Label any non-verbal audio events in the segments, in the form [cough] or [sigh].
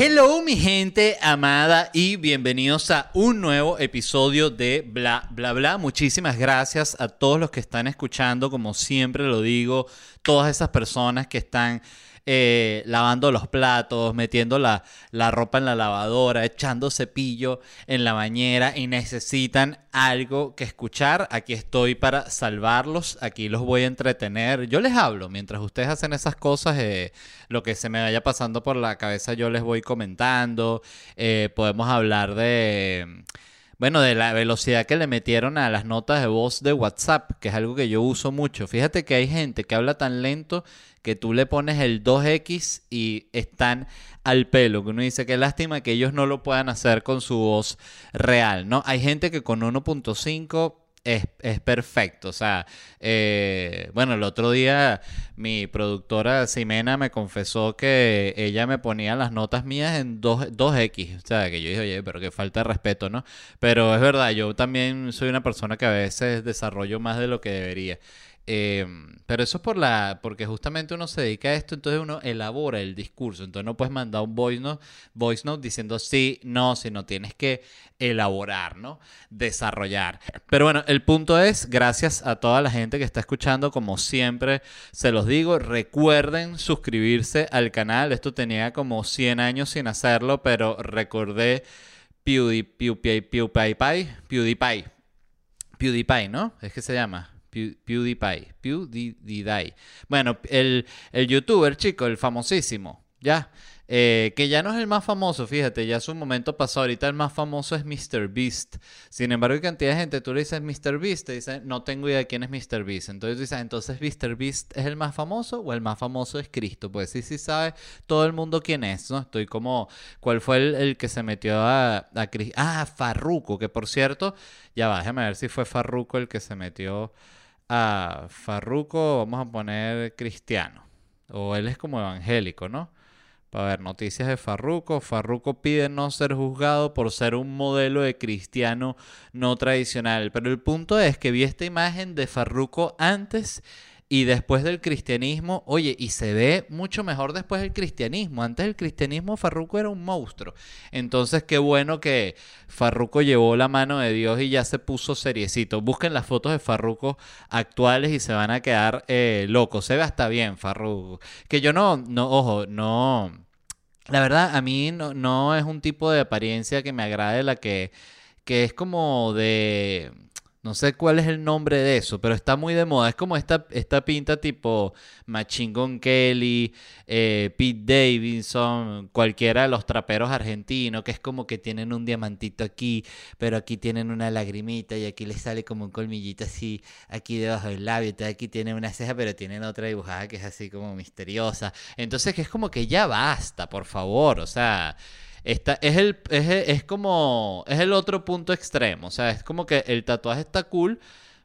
Hello mi gente amada y bienvenidos a un nuevo episodio de Bla Bla Bla. Muchísimas gracias a todos los que están escuchando, como siempre lo digo, todas esas personas que están eh, lavando los platos, metiendo la, la ropa en la lavadora, echando cepillo en la bañera y necesitan algo que escuchar, aquí estoy para salvarlos, aquí los voy a entretener. Yo les hablo mientras ustedes hacen esas cosas, eh, lo que se me vaya pasando por la cabeza yo les voy comentando. Eh, podemos hablar de bueno, de la velocidad que le metieron a las notas de voz de WhatsApp, que es algo que yo uso mucho. Fíjate que hay gente que habla tan lento que tú le pones el 2X y están al pelo. Que uno dice, qué lástima que ellos no lo puedan hacer con su voz real, ¿no? Hay gente que con 1.5 es, perfecto. O sea, eh, bueno, el otro día mi productora Ximena me confesó que ella me ponía las notas mías en 2, 2X. O sea, que yo dije, oye, pero que falta de respeto, ¿no? Pero es verdad, yo también soy una persona que a veces desarrollo más de lo que debería. Em, pero eso es por la, porque justamente uno se dedica a esto, entonces uno elabora el discurso. Entonces no puedes mandar un voice note, voice note diciendo sí, no, sino tienes que elaborar, ¿no? Desarrollar. Pero bueno, el punto es, gracias a toda la gente que está escuchando, como siempre se los digo, recuerden suscribirse al canal. Esto tenía como 100 años sin hacerlo, pero recordé PewDiePie, PewDiePie, PewDiePie, PewDiePie, ¿no? Es que se llama. PewDiePie. PewDiePie. Bueno, el, el youtuber, chico, el famosísimo, ¿ya? Eh, que ya no es el más famoso, fíjate, ya es un momento pasado. Ahorita el más famoso es MrBeast. Sin embargo, hay cantidad de gente, tú le dices MrBeast, te dicen, no tengo idea de quién es MrBeast. Entonces dices, entonces MrBeast es el más famoso o el más famoso es Cristo. Pues sí, sí sabe todo el mundo quién es, ¿no? Estoy como, ¿cuál fue el, que se metió a, a Cristo? Ah, Farruco, que por cierto, ya va, déjame ver si fue Farruco el que se metió a Farruco, vamos a poner cristiano. O él es como evangélico, ¿no? Para ver noticias de Farruco. Farruco pide no ser juzgado por ser un modelo de cristiano no tradicional. Pero el punto es que vi esta imagen de Farruco antes y después del cristianismo, oye, y se ve mucho mejor después del cristianismo. Antes del cristianismo Farruco era un monstruo. Entonces qué bueno que Farruco llevó la mano de Dios y ya se puso seriecito. Busquen las fotos de Farruco actuales y se van a quedar eh, locos. Se ve hasta bien Farruco. Que yo no, no, ojo, no... La verdad, a mí no, no es un tipo de apariencia que me agrade la que, que es como de no sé cuál es el nombre de eso, pero está muy de moda. Es como esta, esta pinta tipo Machine Gun Kelly, eh, Pete Davidson, cualquiera de los traperos argentinos, que es como que tienen un diamantito aquí, pero aquí tienen una lagrimita y aquí les sale como un colmillito así, aquí debajo del labio, y aquí tienen una ceja, pero tienen otra dibujada que es así como misteriosa. Entonces que es como que ya basta, por favor, o sea es, el, es, como, es el otro punto extremo, o sea, es como que el tatuaje está cool,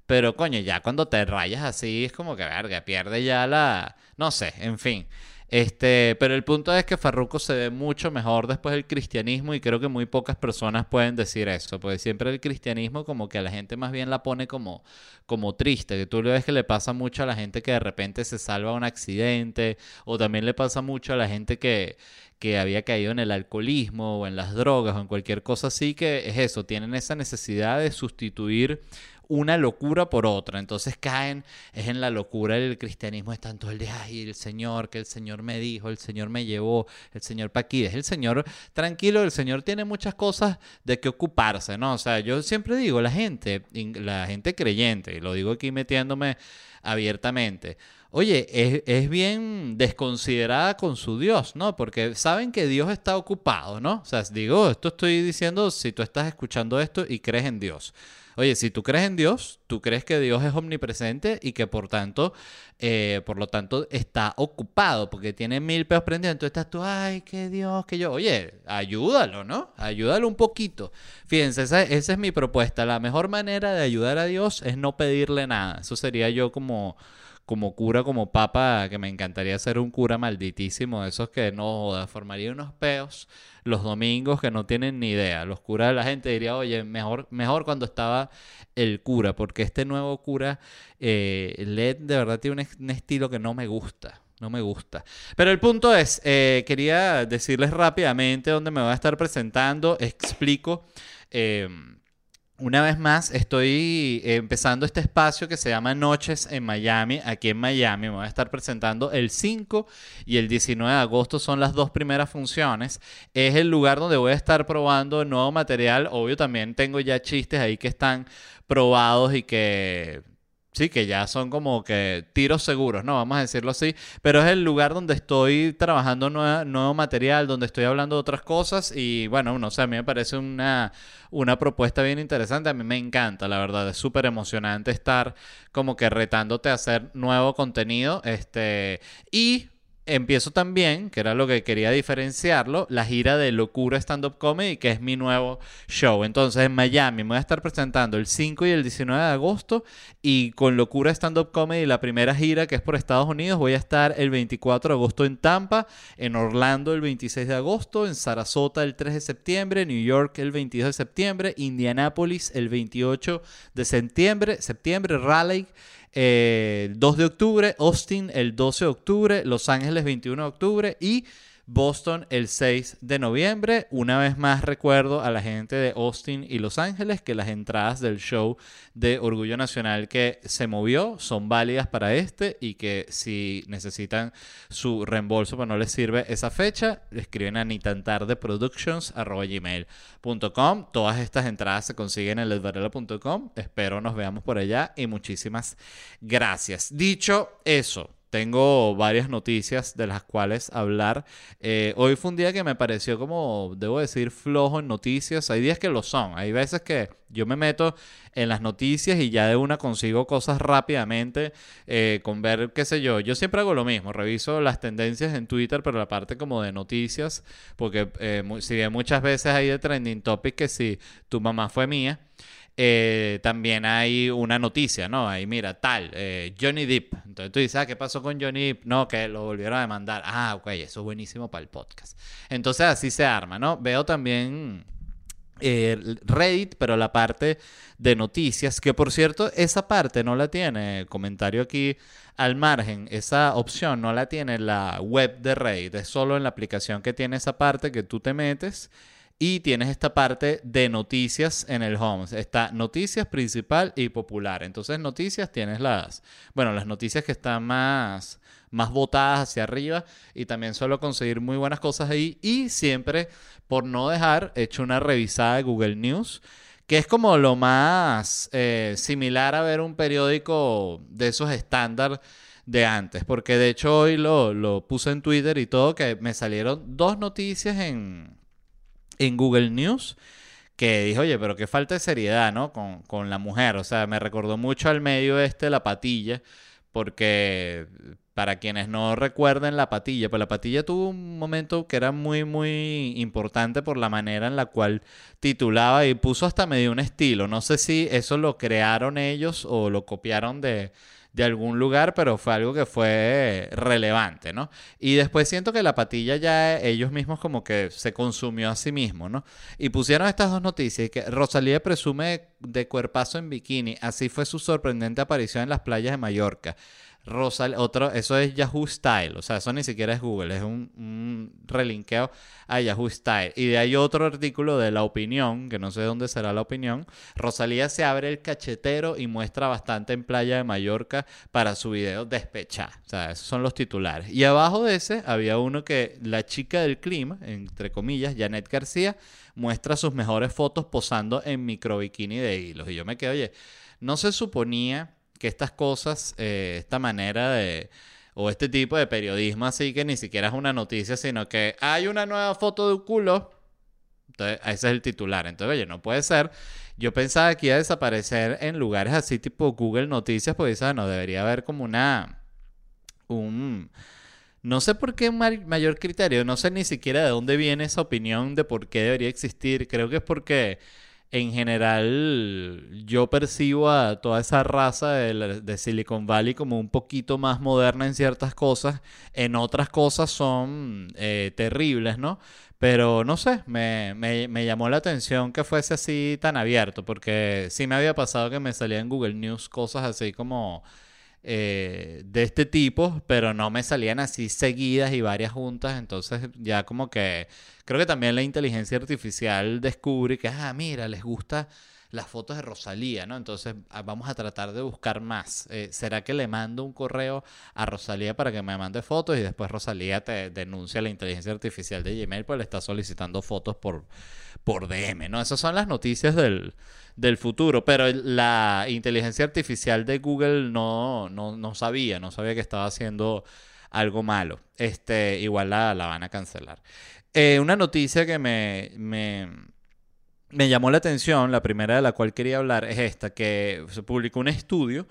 pero coño, ya cuando te rayas así es como que, verga, pierde ya la, no sé, en fin. Este, pero el punto es que Farruko se ve mucho mejor después del cristianismo y creo que muy pocas personas pueden decir eso, porque siempre el cristianismo como que a la gente más bien la pone como, como triste, que tú le ves que le pasa mucho a la gente que de repente se salva un accidente, o también le pasa mucho a la gente que, que había caído en el alcoholismo o en las drogas o en cualquier cosa así, que es eso, tienen esa necesidad de sustituir una locura por otra. Entonces caen, es en la locura el cristianismo, están todo el día, ay, el Señor, que el Señor me dijo, el Señor me llevó, el Señor pa' aquí. Es el Señor tranquilo, el Señor tiene muchas cosas de que ocuparse, ¿no? O sea, yo siempre digo, la gente, la gente creyente, y lo digo aquí metiéndome abiertamente, oye, es, es, bien desconsiderada con su Dios, ¿no? Porque saben que Dios está ocupado, ¿no? O sea, digo, esto estoy diciendo si tú estás escuchando esto y crees en Dios. Oye, si tú crees en Dios, tú crees que Dios es omnipresente y que por tanto, eh, por lo tanto, está ocupado porque tiene mil peos prendidos. Entonces estás tú, ay, qué Dios, que yo. Oye, ayúdalo, ¿no? Ayúdalo un poquito. Fíjense, esa, esa es mi propuesta. La mejor manera de ayudar a Dios es no pedirle nada. Eso sería yo como como cura, como papa, que me encantaría ser un cura malditísimo, esos que no formaría unos peos los domingos que no tienen ni idea. Los curas de la gente diría, oye, mejor, mejor cuando estaba el cura, porque este nuevo cura, eh, LED, de verdad tiene un, estilo que no me gusta. No me gusta. Pero el punto es, eh, quería decirles rápidamente dónde me voy a estar presentando. Explico. Eh, una vez más, estoy empezando este espacio que se llama Noches en Miami, aquí en Miami. Me voy a estar presentando el 5 y el 19 de agosto, son las dos primeras funciones. Es el lugar donde voy a estar probando nuevo material. Obvio, también tengo ya chistes ahí que están probados y que Sí, que ya son como que tiros seguros, ¿no? Vamos a decirlo así. Pero es el lugar donde estoy trabajando nuevo material, donde estoy hablando de otras cosas. Y bueno, no sé, a mí me parece una, una propuesta bien interesante. A mí me encanta, la verdad. Es súper emocionante estar como que retándote a hacer nuevo contenido. Este. Y empiezo también, que era lo que quería diferenciarlo, la gira de Locura Stand Up Comedy, que es mi nuevo show. Entonces en Miami me voy a estar presentando el 5 y el 19 de agosto y con Locura Stand Up Comedy, la primera gira que es por Estados Unidos, voy a estar el 24 de agosto en Tampa, en Orlando el 26 de agosto, en Sarasota el 3 de septiembre, New York el 22 de septiembre, Indianapolis el 28 de septiembre, septiembre Raleigh el 2 de octubre, Austin el 12 de octubre, Los Ángeles 21 de octubre y Boston el 6 de noviembre. Una vez más recuerdo a la gente de Austin y Los Ángeles que las entradas del show de Orgullo Nacional que se movió son válidas para este y que si necesitan su reembolso pero no les sirve esa fecha, escriben a nitantardeproductions.com. Todas estas entradas se consiguen en ledvarela.com. Espero nos veamos por allá y muchísimas gracias. Dicho eso, tengo varias noticias de las cuales hablar. Eh, hoy fue un día que me pareció como, debo decir, flojo en noticias. Hay días que lo son. Hay veces que yo me meto en las noticias y ya de una consigo cosas rápidamente eh, con ver, qué sé yo. Yo siempre hago lo mismo. Reviso las tendencias en Twitter, pero la parte como de noticias, porque eh, si bien muchas veces hay de trending topic que si tu mamá fue mía. También hay una noticia, ¿no? Ahí mira, tal, Johnny Depp. Entonces tú dices, ah, ¿qué pasó con Johnny? No, que lo volvieron a demandar. Ah, ok, eso es buenísimo para el podcast. Entonces así se arma, ¿no? Veo también eh, Reddit, pero la parte de noticias, que por cierto, esa parte no la tiene, comentario aquí al margen, esa opción no la tiene la web de Reddit, es solo en la aplicación que tiene esa parte que tú te metes y tienes esta parte de noticias en el home. Está noticias principal y popular. Entonces, noticias tienes las, bueno, las noticias que están más, más votadas hacia arriba. Y también suelo conseguir muy buenas cosas ahí. Y siempre, por no dejar, he hecho una revisada de Google News. Que es como lo más eh, similar a ver un periódico de esos estándar de antes. Porque de hecho hoy lo, lo puse en Twitter y todo, que me salieron dos noticias en, en Google News que dijo, oye, pero qué falta de seriedad, ¿no? Con, con, la mujer. O sea, me recordó mucho al medio este La Patilla, porque para quienes no recuerden La Patilla, pues La Patilla tuvo un momento que era muy, muy importante por la manera en la cual titulaba y puso hasta medio un estilo. No sé si eso lo crearon ellos o lo copiaron de de algún lugar, pero fue algo que fue relevante, ¿no? Y después siento que la patilla ya ellos mismos como que se consumió a sí mismo, ¿no? Y pusieron estas dos noticias, que Rosalía presume de cuerpazo en bikini, así fue su sorprendente aparición en las playas de Mallorca. Rosal, otro, eso es Yahoo Style, o sea, eso ni siquiera es Google, es un, un, relinqueo a Yahoo Style. Y de ahí otro artículo de La Opinión, que no sé dónde será La Opinión, Rosalía se abre el cachetero y muestra bastante en Playa de Mallorca para su video Despechar. O sea, esos son los titulares. Y abajo de ese había uno que la chica del clima, entre comillas, Janet García, muestra sus mejores fotos posando en micro bikini de hilos. Y yo me quedé, oye, no se suponía que estas cosas, eh, esta manera de, o este tipo de periodismo así que ni siquiera es una noticia, sino que hay una nueva foto de un culo. Entonces, ese es el titular. Entonces, oye, no puede ser. Yo pensaba que iba a desaparecer en lugares así tipo Google Noticias, ah, no, debería haber como una... un... No sé por qué mayor criterio, no sé ni siquiera de dónde viene esa opinión de por qué debería existir. Creo que es porque en general yo percibo a toda esa raza de, Silicon Valley como un poquito más moderna en ciertas cosas, en otras cosas son eh, terribles, ¿no? Pero no sé, me, me, llamó la atención que fuese así tan abierto, porque sí me había pasado que me salía en Google News cosas así como eh, de este tipo, pero no me salían así seguidas y varias juntas, entonces ya como que creo que también la inteligencia artificial descubre que, ah, mira, les gusta las fotos de Rosalía, ¿no? Entonces ah, vamos a tratar de buscar más. Eh, ¿Será que le mando un correo a Rosalía para que me mande fotos y después Rosalía te denuncia la inteligencia artificial de Gmail pues le está solicitando fotos por, por DM, ¿no? Esas son las noticias del, del futuro, pero la inteligencia artificial de Google no, no, no sabía, no sabía que estaba haciendo algo malo. Este, igual la, la van a cancelar. Eh, una noticia que me, me me llamó la atención, la primera de la cual quería hablar es esta, que se publicó un estudio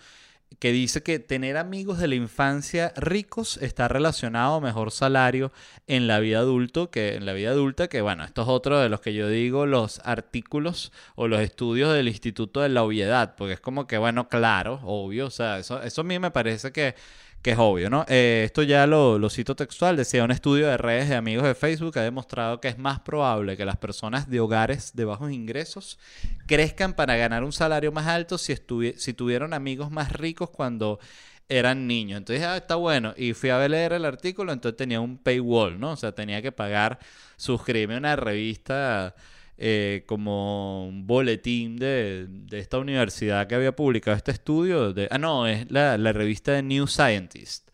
que dice que tener amigos de la infancia ricos está relacionado a mejor salario en la vida adulto que en la vida adulta, que bueno, esto es otro de los que yo digo los artículos o los estudios del Instituto de la Obviedad, porque es como que bueno, claro, obvio, o sea, eso, eso a mí me parece que que es obvio, ¿no? Eh, esto ya lo, lo, cito textual, decía, un estudio de redes de amigos de Facebook ha demostrado que es más probable que las personas de hogares de bajos ingresos crezcan para ganar un salario más alto si, si tuvieron amigos más ricos cuando eran niños. Entonces, ah, está bueno. Y fui a leer el artículo, entonces tenía un paywall, ¿no? O sea, tenía que pagar, suscribirme a una revista eh, como un boletín de, esta universidad que había publicado este estudio. De, ah, no, es la, revista de New Scientist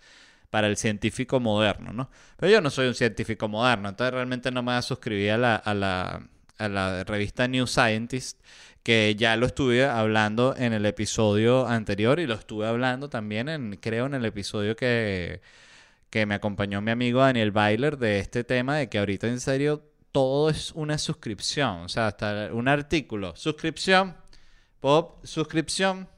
para el científico moderno, ¿no? Pero yo no soy un científico moderno, entonces realmente no me suscribir a la, a la, a la revista New Scientist, que ya lo estuve hablando en el episodio anterior y lo estuve hablando también, en, creo, en el episodio que, que me acompañó mi amigo Daniel Bailer de este tema de que ahorita en serio todo es una suscripción. O sea, hasta un artículo, suscripción, pop, suscripción,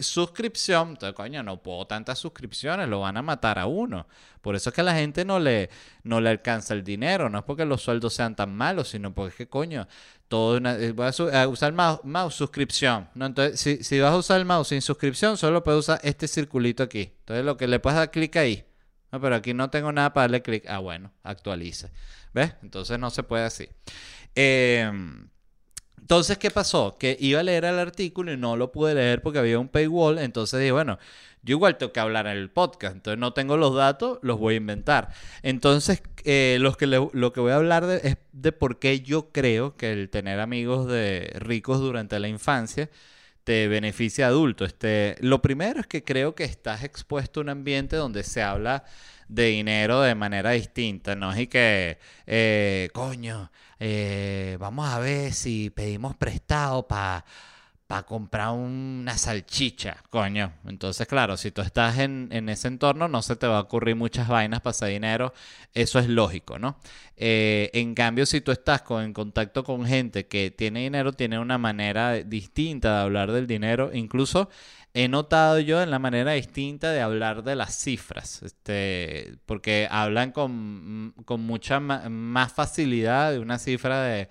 suscripción. Entonces, coño, no puedo tantas suscripciones, lo van a matar a uno. Por eso es que a la gente no le, no le alcanza el dinero. No es porque los sueldos sean tan malos, sino porque es que, coño, todo una, eh, voy a, usar mouse, mouse suscripción. ¿no? Entonces, si, si vas a usar el mouse sin suscripción, solo puedes usar este circulito aquí. Entonces, lo que le puedes dar clic ahí. No, pero aquí no tengo nada para darle clic. Ah, bueno, actualice. ¿Ves? Entonces no se puede así. Em, entonces, ¿qué pasó? Que iba a leer el artículo y no lo pude leer porque había un paywall. Entonces dije, bueno, yo igual tengo que hablar en el podcast. Entonces no tengo los datos, los voy a inventar. Entonces, eh, que lo que voy a hablar de, es de por qué yo creo que el tener amigos de ricos durante la infancia te beneficia adulto. Este, lo primero es que creo que estás expuesto a un ambiente donde se habla de dinero de manera distinta, ¿no? Y que, eh, coño, eh, vamos a ver si pedimos prestado para para comprar una salchicha, coño. Entonces, claro, si tú estás en, ese entorno, no se te va a ocurrir muchas vainas para hacer dinero. Eso es lógico, ¿no? Eh, en cambio, si tú estás con, en contacto con gente que tiene dinero, tiene una manera distinta de hablar del dinero. Incluso he notado yo en la manera distinta de hablar de las cifras, este, porque hablan con, con mucha más facilidad de una cifra de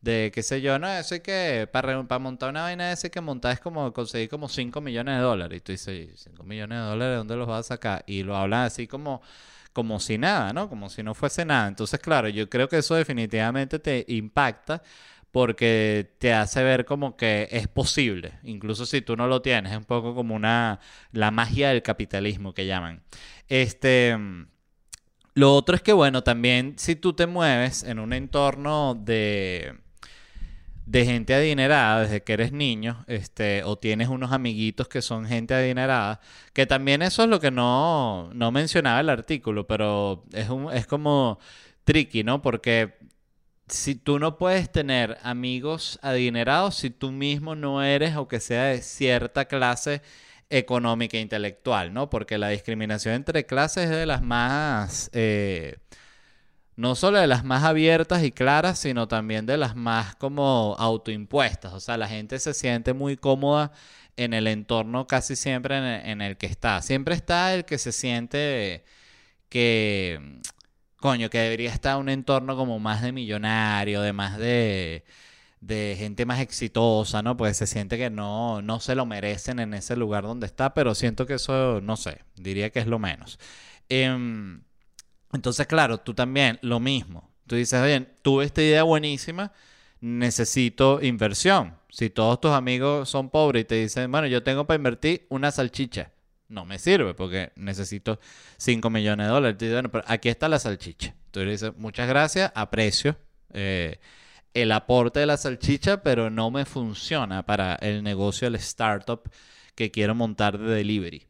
de qué sé yo, no, eso hay que, para, para montar una vaina de ese que montar es como conseguir como 5 millones de dólares. Y tú dices, 5 millones de dólares, ¿dónde los vas a sacar? Y lo hablan así como, como si nada, ¿no? Como si no fuese nada. Entonces, claro, yo creo que eso definitivamente te impacta porque te hace ver como que es posible, incluso si tú no lo tienes, es un poco como una la magia del capitalismo que llaman. Este lo otro es que bueno, también si tú te mueves en un entorno de de gente adinerada desde que eres niño, este, o tienes unos amiguitos que son gente adinerada, que también eso es lo que no, no mencionaba el artículo, pero es, un, es como tricky, ¿no? Porque si tú no puedes tener amigos adinerados si tú mismo no eres o que sea de cierta clase económica e intelectual, ¿no? Porque la discriminación entre clases es de las más, eh, no solo de las más abiertas y claras, sino también de las más como autoimpuestas. O sea, la gente se siente muy cómoda en el entorno casi siempre en el, que está. Siempre está el que se siente que coño, que debería estar un entorno como más de millonario, de más de, de gente más exitosa, ¿no? Porque se siente que no, no se lo merecen en ese lugar donde está, pero siento que eso, no sé, diría que es lo menos. Em, entonces, claro, tú también, lo mismo. Tú dices, oye, tuve esta idea buenísima, necesito inversión. Si todos tus amigos son pobres y te dicen, bueno, yo tengo para invertir una salchicha no me sirve porque necesito 5 millones de dólares. Bueno, pero aquí está la salchicha. Tú le dices, muchas gracias, aprecio eh, el aporte de la salchicha, pero no me funciona para el negocio del startup que quiero montar de delivery.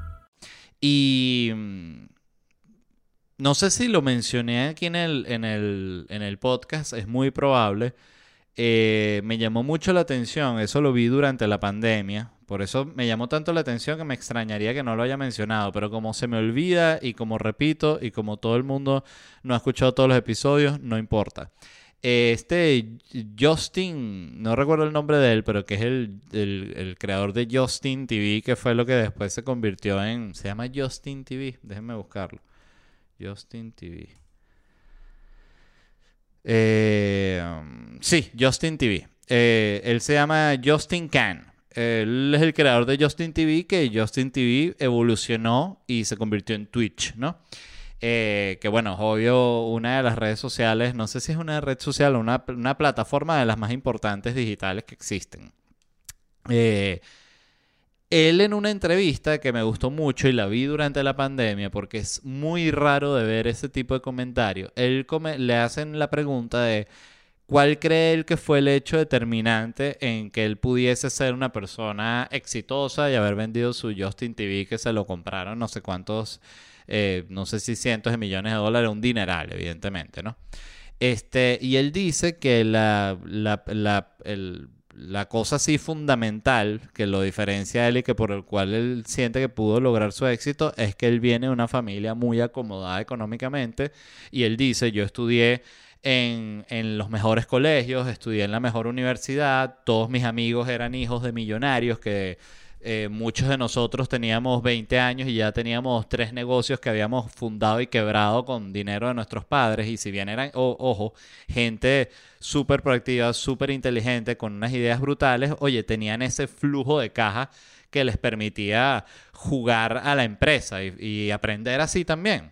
Y mm, no sé si lo mencioné aquí en el, en el, en el podcast, es muy probable. Eh, me llamó mucho la atención, eso lo vi durante la pandemia, por eso me llamó tanto la atención que me extrañaría que no lo haya mencionado, pero como se me olvida y como repito y como todo el mundo no ha escuchado todos los episodios, no importa. Este Justin, no recuerdo el nombre de él, pero que es el, creador de Justin TV, que fue lo que después se convirtió en. Se llama Justin TV, déjenme buscarlo. Justin TV. Eh, sí, Justin TV. Eh, él se llama Justin Can. Él es el creador de Justin TV, que Justin TV evolucionó y se convirtió en Twitch, ¿no? Eh, que bueno, obvio, una de las redes sociales, no sé si es una red social o una, plataforma de las más importantes digitales que existen. Eh, él en una entrevista que me gustó mucho y la vi durante la pandemia porque es muy raro de ver ese tipo de comentarios, él le hacen la pregunta de cuál cree él que fue el hecho determinante en que él pudiese ser una persona exitosa y haber vendido su Justin TV que se lo compraron no sé cuántos eh, no sé si cientos de millones de dólares, un dineral, evidentemente, ¿no? Este, y él dice que la, la, la, cosa así fundamental que lo diferencia a él y que por el cual él siente que pudo lograr su éxito es que él viene de una familia muy acomodada económicamente y él dice, yo estudié en, en, los mejores colegios, estudié en la mejor universidad, todos mis amigos eran hijos de millonarios que eh, muchos de nosotros teníamos 20 años y ya teníamos tres negocios que habíamos fundado y quebrado con dinero de nuestros padres. Y si bien eran, ojo, gente súper proactiva, súper inteligente, con unas ideas brutales, oye, tenían ese flujo de caja que les permitía jugar a la empresa y, y aprender así también.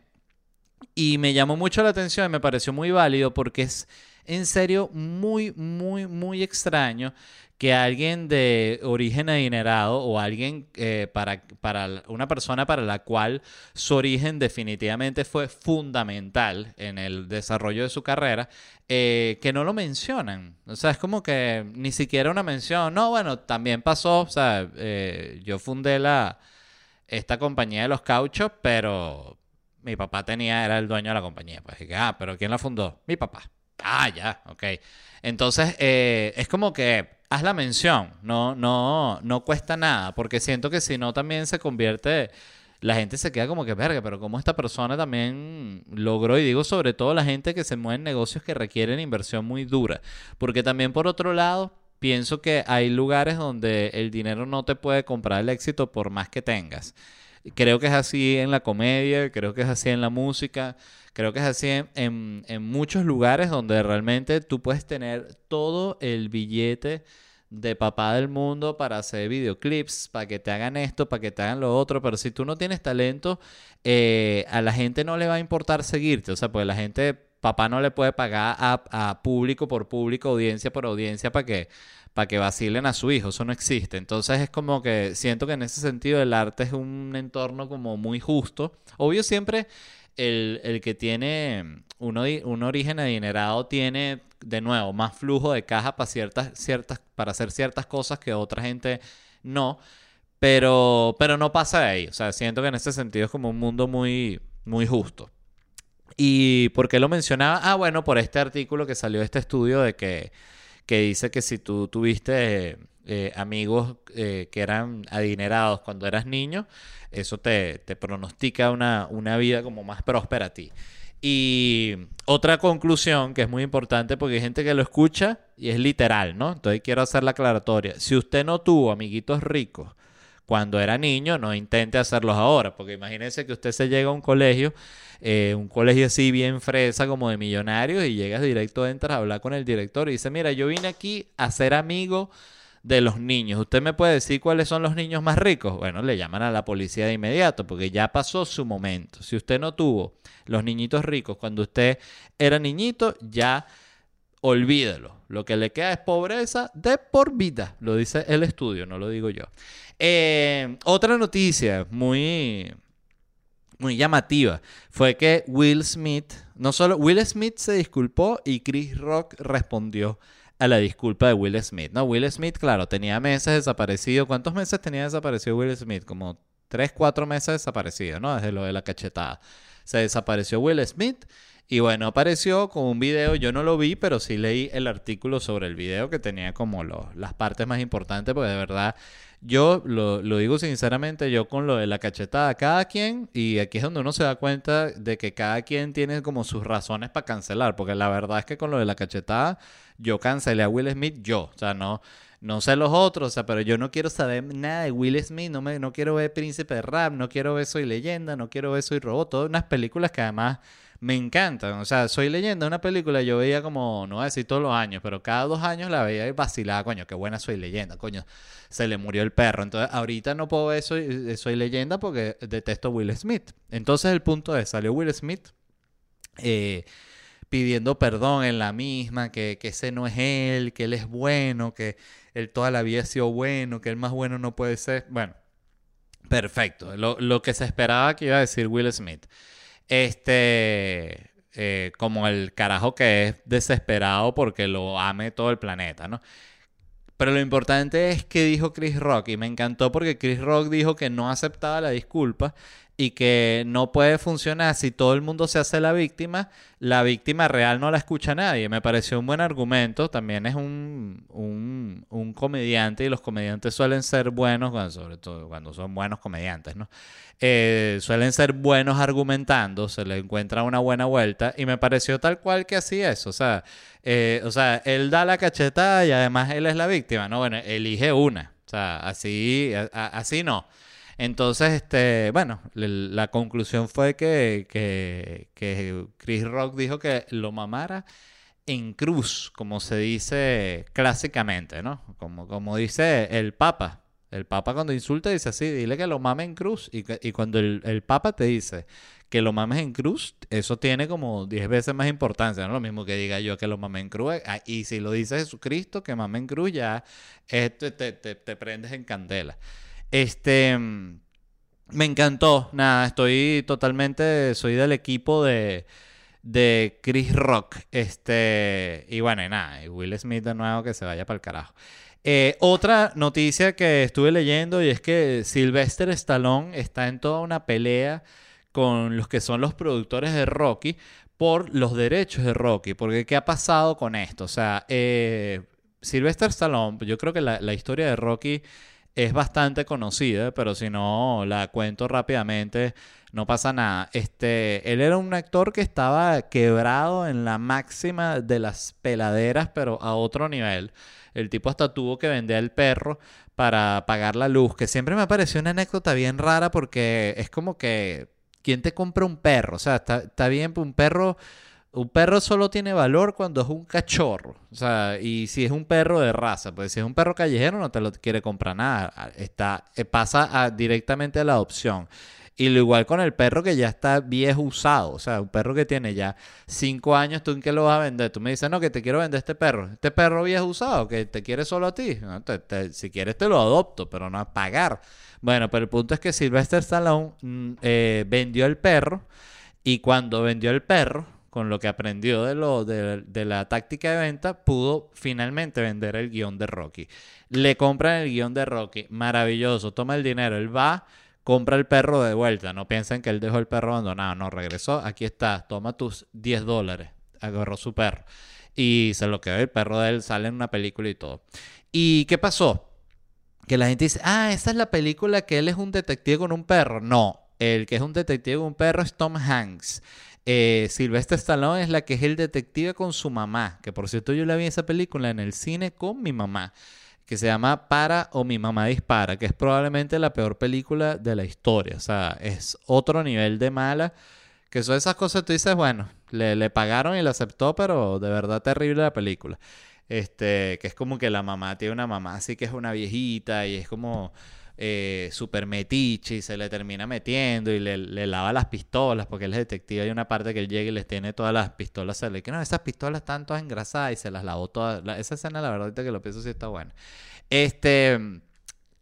Y me llamó mucho la atención y me pareció muy válido porque es en serio muy, muy, muy extraño que alguien de origen adinerado o alguien eh, para, para una persona para la cual su origen definitivamente fue fundamental en el desarrollo de su carrera, eh, que no lo mencionan. O sea, es como que ni siquiera una mención. No, bueno, también pasó, o sea, eh, yo fundé la, esta compañía de los cauchos, pero mi papá tenía, era el dueño de la compañía. Pues dije, ah, pero ¿quién la fundó? Mi papá. Ah, ya, ok. Entonces, es como que haz la mención, no, no, no cuesta nada, porque siento que si no también se convierte la gente se queda como que, verga, pero como esta persona también logró, y digo sobre todo la gente que se mueve en negocios que requieren inversión muy dura, porque también por otro lado, pienso que hay lugares donde el dinero no te puede comprar el éxito por más que tengas. Creo que es así en la comedia, creo que es así en la música, creo que es así en, en muchos lugares donde realmente tú puedes tener todo el billete de papá del mundo para hacer videoclips, para que te hagan esto, para que te hagan lo otro, pero si tú no tienes talento, eh, a la gente no le va a importar seguirte, o sea, pues la gente, papá no le puede pagar a, público por público, audiencia por audiencia para que para que vacilen a su hijo, eso no existe. Entonces es como que siento que en ese sentido el arte es un entorno como muy justo. Obvio siempre el, el que tiene un origen adinerado tiene de nuevo, más flujo de caja para, ciertas, ciertas, para hacer ciertas cosas que otra gente no. Pero, pero no pasa de ahí. O sea, siento que en ese sentido es como un mundo muy, muy justo. ¿Y por qué lo mencionaba? Ah, bueno, por este artículo que salió de este estudio de que, que dice que si tú tuviste eh, amigos eh, que eran adinerados cuando eras niño, eso te, te pronostica una, una vida como más próspera a ti. Y otra conclusión que es muy importante porque hay gente que lo escucha y es literal, ¿no? Entonces quiero hacer la aclaratoria. Si usted no tuvo amiguitos ricos cuando era niño, no intente hacerlos ahora, porque imagínese que usted se llega a un colegio, eh, un colegio así bien fresa como de millonarios y llegas directo, entras a hablar con el director y dice, mira, yo vine aquí a ser amigo de los niños. ¿Usted me puede decir cuáles son los niños más ricos? Bueno, le llaman a la policía de inmediato porque ya pasó su momento. Si usted no tuvo los niñitos ricos cuando usted era niñito, ya olvídelo. Lo que le queda es pobreza de por vida. Lo dice el estudio, no lo digo yo. Eh, otra noticia muy, muy llamativa fue que Will Smith, no solo Will Smith se disculpó y Chris Rock respondió a la disculpa de Will Smith. No, Will Smith, claro, tenía meses desaparecido. ¿Cuántos meses tenía desaparecido Will Smith? Como tres, cuatro meses desaparecido, ¿no? Desde lo de la cachetada. Se desapareció Will Smith y bueno, apareció con un video. Yo no lo vi, pero sí leí el artículo sobre el video que tenía como las partes más importantes, porque de verdad yo lo, lo, digo sinceramente, yo con lo de la cachetada, cada quien, y aquí es donde uno se da cuenta de que cada quien tiene como sus razones para cancelar, porque la verdad es que con lo de la cachetada, yo cancelé a Will Smith, yo, o sea, no, no sé los otros, o sea, pero yo no quiero saber nada de Will Smith, no, me, no quiero ver Príncipe de Rap, no quiero ver Soy Leyenda, no quiero ver Soy Robot, todas unas películas que además me encantan. O sea, Soy Leyenda, una película yo veía como, no voy a decir todos los años, pero cada dos años la veía y vacilaba, coño, qué buena Soy Leyenda, coño, se le murió el perro. Entonces, ahorita no puedo ver Soy, eh, soy Leyenda porque detesto Will Smith. Entonces, el punto es, salió Will Smith eh, pidiendo perdón en la misma, que, que ese no es él, que él es bueno, que él toda la vida ha sido bueno, que el más bueno no puede ser. Bueno, perfecto. Lo, lo que se esperaba que iba a decir Will Smith. Este, eh, como el carajo que es desesperado porque lo ame todo el planeta, ¿no? Pero lo importante es que dijo Chris Rock y me encantó porque Chris Rock dijo que no aceptaba la disculpa y que no puede funcionar si todo el mundo se hace la víctima, la víctima real no la escucha nadie. Me pareció un buen argumento, también es un, un, comediante y los comediantes suelen ser buenos, sobre todo cuando son buenos comediantes, ¿no? Eh, suelen ser buenos argumentando, se le encuentra una buena vuelta y me pareció tal cual que así es, o sea, eh, o sea, él da la cachetada y además él es la víctima, ¿no? Bueno, elige una, o sea, así, así no. Entonces, este, bueno, la conclusión fue que, que, Chris Rock dijo que lo mamara en cruz, como se dice clásicamente, ¿no? Como, como dice el Papa. El Papa cuando insulta dice así, dile que lo mame en cruz. Y, y cuando el, el, Papa te dice que lo mames en cruz, eso tiene como 10 veces más importancia. No lo mismo que diga yo que lo mame en cruz. Ah, y si lo dice Jesucristo, que mame en cruz, ya este, te, te, te prendes en candela. Este, me encantó. Nada, estoy totalmente, soy del equipo de, de Chris Rock. Este, y bueno, y nada, Will Smith de nuevo que se vaya para el carajo. Eh, otra noticia que estuve leyendo y es que Sylvester Stallone está en toda una pelea con los que son los productores de Rocky por los derechos de Rocky. Porque ¿qué ha pasado con esto? O sea, eh, Sylvester Stallone, yo creo que la historia de Rocky es bastante conocida, pero si no la cuento rápidamente, no pasa nada. Este, él era un actor que estaba quebrado en la máxima de las peladeras, pero a otro nivel. El tipo hasta tuvo que vender el perro para pagar la luz, que siempre me pareció una anécdota bien rara porque es como que, ¿quién te compra un perro? O sea, está, está bien, un perro... Un perro solo tiene valor cuando es un cachorro. O sea, y si es un perro de raza, pues si es un perro callejero no te lo quiere comprar nada. Está, eh, pasa directamente a la adopción. Y lo igual con el perro que ya está viejo usado. O sea, un perro que tiene ya cinco años, ¿tú en qué lo vas a vender? Tú me dices, no, que te quiero vender este perro. Este perro viejo usado, que te quiere solo a ti. Si quieres te lo adopto, pero no a pagar. Bueno, pero el punto es que Sylvester Stallone mm, eh, vendió el perro. Y cuando vendió el perro, con lo que aprendió de, lo, de, la táctica de venta, pudo finalmente vender el guion de Rocky. Le compran el guion de Rocky, maravilloso, toma el dinero, él va, compra el perro de vuelta, no piensen que él dejó el perro abandonado, no, regresó, aquí está, toma tus 10 dólares, agarró su perro y se lo quedó, el perro de él sale en una película y todo. ¿Y qué pasó? Que la gente dice, ah, esa es la película que él es un detective con un perro. No, el que es un detective con un perro es Tom Hanks. Eh, Sylvester Stallone es la que es el detective con su mamá. Que por cierto yo la vi esa película en el cine con mi mamá. Que se llama Para o Mi Mamá Dispara. Que es probablemente la peor película de la historia. O sea, es otro nivel de mala. Que son esas cosas tú dices, bueno, le, le pagaron y lo aceptó, pero de verdad terrible la película. Este, que es como que la mamá tiene una mamá así que es una viejita y es como eh, metiche y se le termina metiendo y le, lava las pistolas porque él es detective. Hay una parte que él llega y les tiene todas las pistolas. Se le que no, esas pistolas están todas engrasadas y se las lavó todas. Esa escena, la verdad, que lo pienso, sí está buena. Este,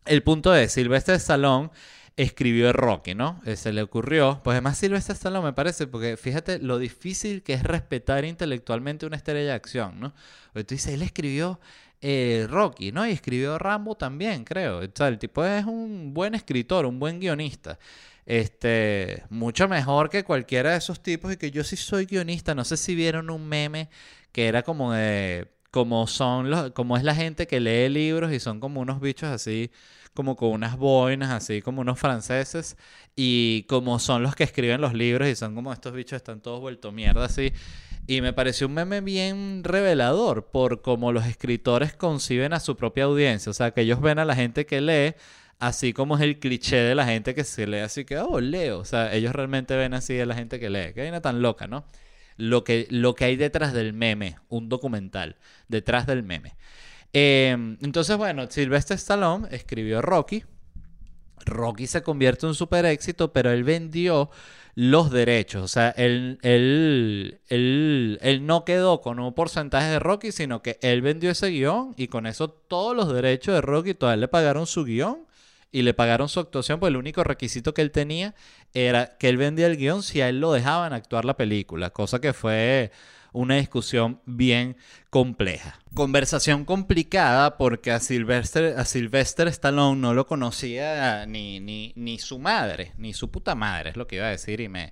el punto es, Silvestre Stallone escribió Rocky, ¿no? Eh, se le ocurrió. Pues además Silvestre Stallone me parece, porque fíjate lo difícil que es respetar intelectualmente una estrella de acción, ¿no? Porque tú dices, él escribió eh, Rocky, ¿no? Y escribió Rambo también, creo. O sea, el tipo es un buen escritor, un buen guionista. Este, mucho mejor que cualquiera de esos tipos y que yo sí soy guionista. No sé si vieron un meme que era como de, como son los, como es la gente que lee libros y son como unos bichos así, como con unas boinas, así como unos franceses y como son los que escriben los libros y son como estos bichos están todos vuelto mierda así. Y me pareció un meme bien revelador por cómo los escritores conciben a su propia audiencia. O sea, que ellos ven a la gente que lee así como es el cliché de la gente que se lee así que, oh, leo. O sea, ellos realmente ven así a la gente que lee. Que hay una tan loca, ¿no? Lo que, lo que hay detrás del meme, un documental, detrás del meme. Eh, entonces, bueno, Sylvester Stallone escribió Rocky. Rocky se convierte en un super éxito, pero él vendió los derechos. O sea, él, él, él, él no quedó con un porcentaje de Rocky, sino que él vendió ese guion y con eso todos los derechos de Rocky, todos le pagaron su guion y le pagaron su actuación, pues el único requisito que él tenía era que él vendía el guion si a él lo dejaban actuar la película, cosa que fue una discusión bien compleja. Conversación complicada porque a Sylvester, a Stallone no lo conocía ni, ni, ni su madre, ni su puta madre, es lo que iba a decir y me,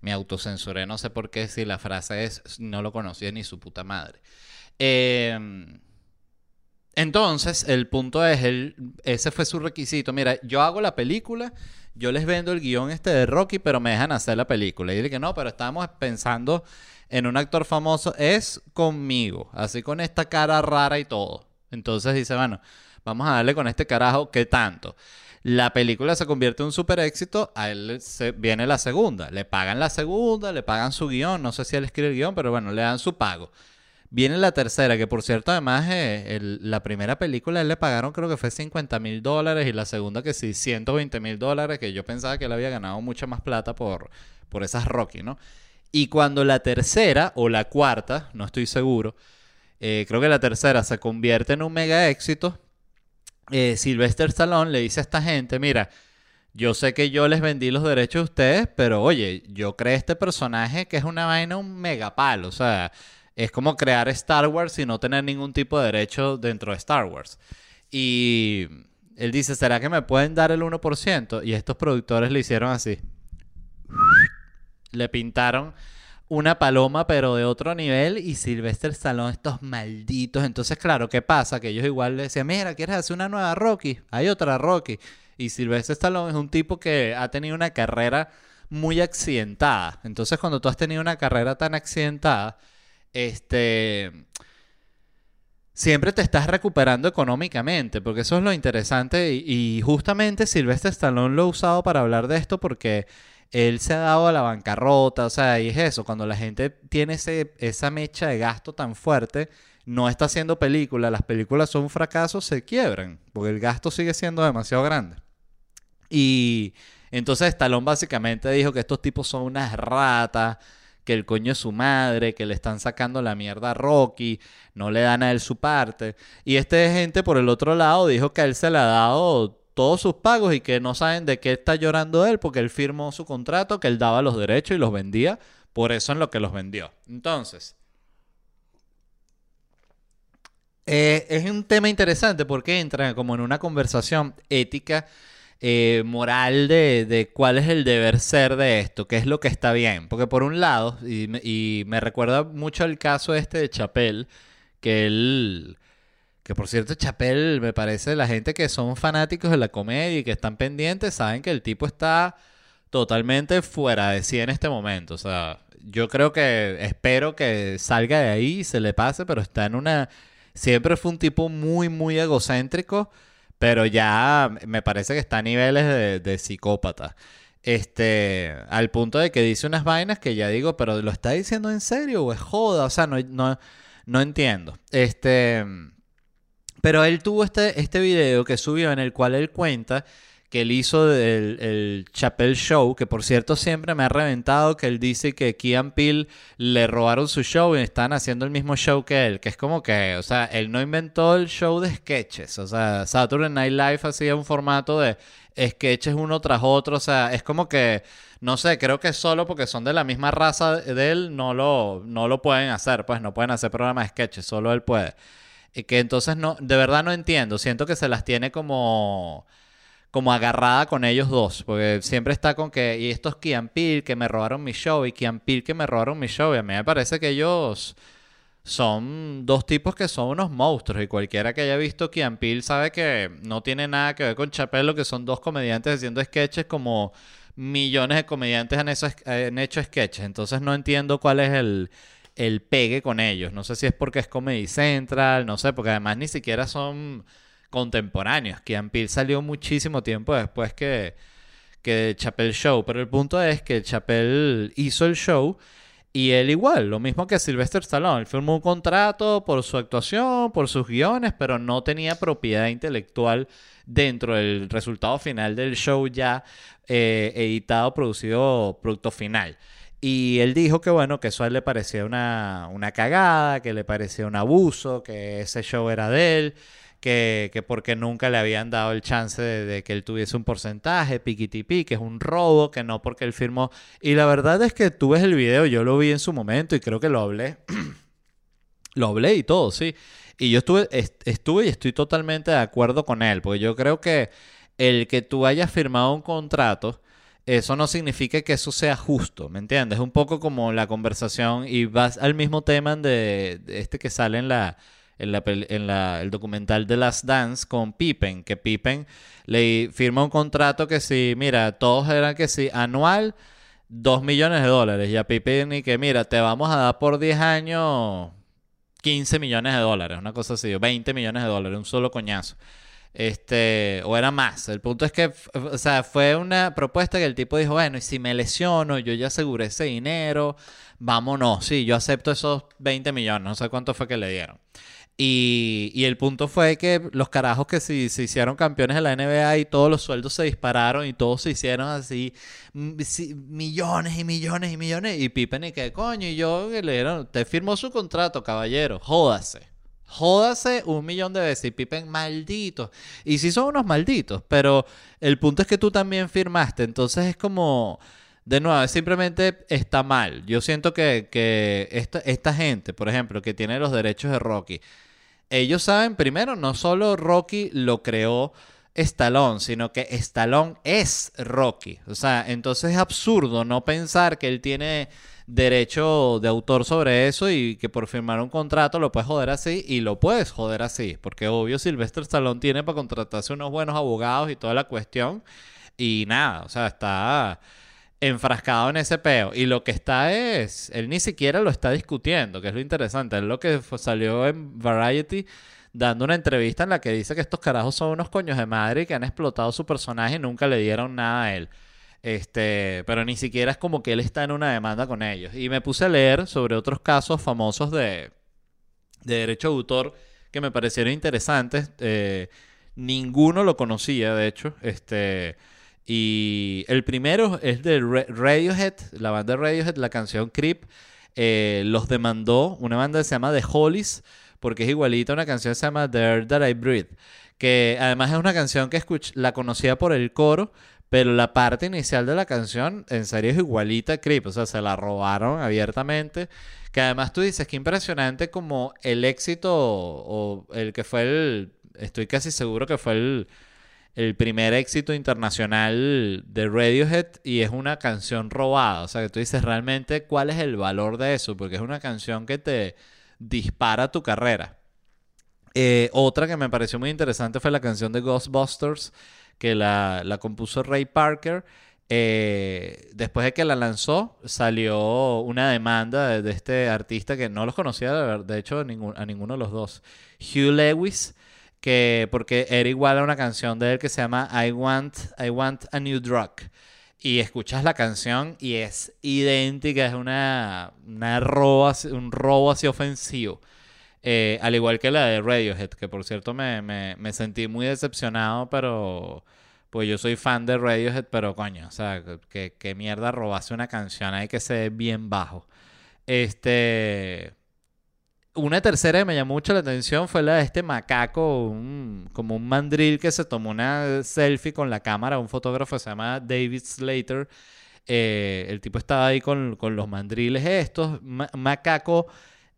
me autocensuré, no sé por qué si la frase es no lo conocía ni su puta madre. Eh, entonces, el punto es, el, ese fue su requisito. Mira, yo hago la película, yo les vendo el guion este de Rocky, pero me dejan hacer la película. Y dije que no, pero estábamos pensando en un actor famoso, es conmigo, así con esta cara rara y todo. Entonces dice, bueno, vamos a darle con este carajo, ¿qué tanto? La película se convierte en un super éxito, a él se, viene la segunda, le pagan la segunda, le pagan su guion, no sé si él escribe el guion, pero bueno, le dan su pago. Viene la tercera, que por cierto, además, eh, la primera película él le pagaron creo que fue 50 mil dólares y la segunda que sí, 120 mil dólares, que yo pensaba que él había ganado mucha más plata por, por esas Rocky, ¿no? Y cuando la tercera o la cuarta, no estoy seguro, eh, creo que la tercera se convierte en un mega éxito, eh, Sylvester Stallone le dice a esta gente, mira, yo sé que yo les vendí los derechos a ustedes, pero oye, yo creé este personaje que es una vaina, un megapalo. O sea, es como crear Star Wars y no tener ningún tipo de derecho dentro de Star Wars. Y él dice, ¿será que me pueden dar el 1%? Y estos productores le hicieron así. Le pintaron una paloma, pero de otro nivel, y Sylvester Stallone, estos malditos. Entonces, claro, ¿qué pasa? Que ellos igual le decían, mira, ¿quieres hacer una nueva Rocky? Hay otra Rocky. Y Sylvester Stallone es un tipo que ha tenido una carrera muy accidentada. Entonces, cuando tú has tenido una carrera tan accidentada, este siempre te estás recuperando económicamente, porque eso es lo interesante y, justamente Sylvester Stallone lo ha usado para hablar de esto porque él se ha dado a la bancarrota, o sea, y es eso, cuando la gente tiene ese, esa mecha de gasto tan fuerte, no está haciendo películas, las películas son un fracaso, se quiebran, porque el gasto sigue siendo demasiado grande. Y entonces Stallone básicamente dijo que estos tipos son unas ratas, que el coño es su madre, que le están sacando la mierda a Rocky, no le dan a él su parte. Y este gente por el otro lado dijo que a él se le ha dado todos sus pagos y que no saben de qué está llorando él porque él firmó su contrato, que él daba los derechos y los vendía, por eso en lo que los vendió. Entonces, eh, es un tema interesante porque entra como en una conversación ética eh, moral de, cuál es el deber ser de esto, qué es lo que está bien. Porque por un lado, y me, recuerda mucho el caso este de Chapel, que él... Que por cierto, Chapel, me parece, la gente que son fanáticos de la comedia y que están pendientes, saben que el tipo está totalmente fuera de sí en este momento. O sea, yo creo que espero que salga de ahí y se le pase, pero está en una... Siempre fue un tipo muy, muy egocéntrico pero ya me parece que está a niveles de, psicópata. Este, al punto de que dice unas vainas que ya digo, pero ¿lo está diciendo en serio o es joda? O sea, no, no, no entiendo. Este, pero él tuvo este, este video que subió en el cual él cuenta que él hizo el, el Chapel Show, que por cierto siempre me ha reventado que él dice que Kian Peele le robaron su show y están haciendo el mismo show que él, que es como que, o sea, él no inventó el show de sketches, o sea, Saturday Night Live hacía un formato de sketches uno tras otro, o sea, es como que, no sé, creo que solo porque son de la misma raza de él no lo, no lo pueden hacer, pues no pueden hacer programas de sketches, solo él puede. Que entonces no, de verdad no entiendo, siento que se las tiene como como agarrada con ellos dos, porque siempre está con que, y estos Kian Peel que me robaron mi show, y Kian Peel que me robaron mi show, y a mí me parece que ellos son dos tipos que son unos monstruos, y cualquiera que haya visto Kian Peel sabe que no tiene nada que ver con Chapelo, que son dos comediantes haciendo sketches como millones de comediantes han, han hecho sketches, entonces no entiendo cuál es el, el pegue con ellos, no sé si es porque es Comedy Central, no sé, porque además ni siquiera son contemporáneos. Kian Peele salió muchísimo tiempo después que, que Chapel Show, pero el punto es que Chapel hizo el show y él igual, lo mismo que Sylvester Stallone, él firmó un contrato por su actuación, por sus guiones, pero no tenía propiedad intelectual dentro del resultado final del show ya eh, editado, producido, producto final. Y él dijo que bueno, que eso a él le parecía una, una cagada, que le parecía un abuso, que ese show era de él que, porque nunca le habían dado el chance de, que él tuviese un porcentaje, piquitipi, que es un robo, que no porque él firmó. Y la verdad es que tú ves el video, yo lo vi en su momento y creo que lo hablé. [clears throat] lo hablé y todo, sí. Y yo estuve, estuve y estoy totalmente de acuerdo con él, porque yo creo que el que tú hayas firmado un contrato, eso no significa que eso sea justo, ¿me entiendes? Es un poco como la conversación y vas al mismo tema de este que sale en la en, la, en la, el documental de Last Dance con Pippen, que Pippen le firma un contrato que si, mira, todos eran que si anual 2 millones de dólares. Y a Pippen y que, mira, te vamos a dar por 10 años 15 millones de dólares, una cosa así, o 20 millones de dólares, un solo coñazo. Este, o era más. El punto es que, o sea, fue una propuesta que el tipo dijo, bueno, y si me lesiono, yo ya aseguré ese dinero, vámonos, sí, yo acepto esos 20 millones, no sé cuánto fue que le dieron. Y, el punto fue que los carajos que se, se, hicieron campeones de la NBA y todos los sueldos se dispararon y todos se hicieron así millones y millones y millones. Y Pippen y que coño, y yo le dieron, te firmó su contrato, caballero, jódase. Jódase un millón de veces. Y Pippen, maldito. Y sí son unos malditos, pero el punto es que tú también firmaste. Entonces es como de nuevo, simplemente está mal. Yo siento que, que esta, esta, gente, por ejemplo, que tiene los derechos de Rocky, ellos saben, primero, no solo Rocky lo creó Stallone, sino que Stallone es Rocky. O sea, entonces es absurdo no pensar que él tiene derecho de autor sobre eso y que por firmar un contrato lo puedes joder así y lo puedes joder así. Porque obvio Sylvester Stallone tiene para contratarse unos buenos abogados y toda la cuestión. Y nada, o sea, está enfrascado en ese peo. Y lo que está es, él ni siquiera lo está discutiendo, que es lo interesante. Es lo que salió en Variety dando una entrevista en la que dice que estos carajos son unos coños de madre y que han explotado su personaje y nunca le dieron nada a él. Este, pero ni siquiera es como que él está en una demanda con ellos. Y me puse a leer sobre otros casos famosos de, de derecho de autor que me parecieron interesantes. Eh, ninguno lo conocía, de hecho. Este, y el primero es de Radiohead, la banda de Radiohead, la canción Creep. Eh, los demandó una banda que se llama The Hollies, porque es igualita a una canción que se llama The Air That I Breathe. Que además es una canción que la conocía por el coro, pero la parte inicial de la canción en serio es igualita a Creep. O sea, se la robaron abiertamente. Que además tú dices que impresionante como el éxito o el que fue el. Estoy casi seguro que fue el el primer éxito internacional de Radiohead y es una canción robada. O sea, que tú dices realmente cuál es el valor de eso, porque es una canción que te dispara tu carrera. Eh, otra que me pareció muy interesante fue la canción de Ghostbusters, que la, compuso Ray Parker. Eh, después de que la lanzó, salió una demanda de, este artista que no los conocía, de hecho, a ninguno de los dos. Hugh Lewis que porque era igual a una canción de él que se llama I Want, I Want a New Drug. Y escuchas la canción y es idéntica, es una, una robo, un robo así ofensivo. Eh, al igual que la de Radiohead, que por cierto me, me, sentí muy decepcionado, pero pues yo soy fan de Radiohead, pero coño, o sea, que, mierda robase una canción ahí que se ve bien bajo. Este, una tercera que me llamó mucho la atención fue la de este macaco, como un mandril que se tomó una selfie con la cámara, un fotógrafo se llama David Slater. Eh, el tipo estaba ahí con, los mandriles estos, macaco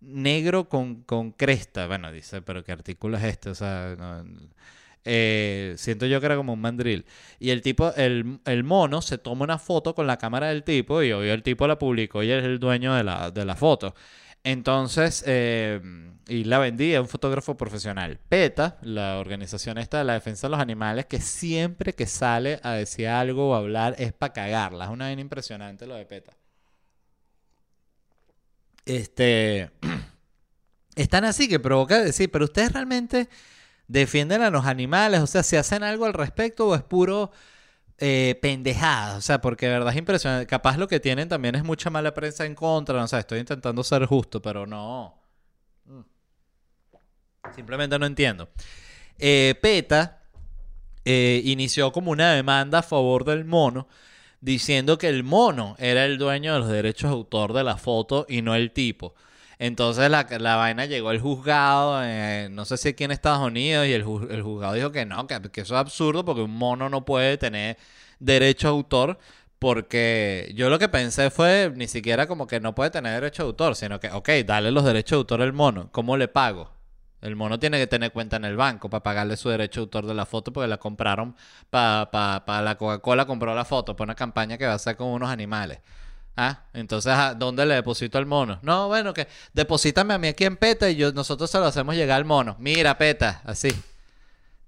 negro con, cresta. Bueno, dice, pero ¿qué artículo es este? O sea, eh, siento yo que era como un mandril. Y el tipo, el, el, mono se toma una foto con la cámara del tipo y obvio el tipo la publicó y es el dueño de la, de la foto. Entonces, eh, y la vendía un fotógrafo profesional. PETA, la organización esta de la defensa de los animales, que siempre que sale a decir algo o hablar es para cagarla. Es una vaina impresionante lo de PETA. Este. [clears throat] Están así que provoca decir, pero ustedes realmente defienden a los animales, o sea, si hacen algo al respecto o es puro eh, pendejadas, o sea, porque de verdad es impresionante. Capaz lo que tienen también es mucha mala prensa en contra, no sé, estoy intentando ser justo, pero no. Mm. Simplemente no entiendo. Eh, PETA eh, inició como una demanda a favor del mono, diciendo que el mono era el dueño de los derechos de autor de la foto y no el tipo. Entonces la, la vaina llegó al juzgado, eh, no sé si aquí en Estados Unidos, y el, el juzgado dijo que no, que, eso es absurdo porque un mono no puede tener derecho a autor. Porque yo lo que pensé fue ni siquiera como que no puede tener derecho a autor, sino que, ok, dale los derechos de autor al mono. ¿Cómo le pago? El mono tiene que tener cuenta en el banco para pagarle su derecho de autor de la foto porque la compraron para pa, la Coca-Cola, compró la foto para una campaña que va a ser con unos animales. Ah, entonces, ¿dónde le deposito al mono? No, bueno, que deposítame a mí aquí en PETA y yo, nosotros se lo hacemos llegar al mono. Mira, PETA, así.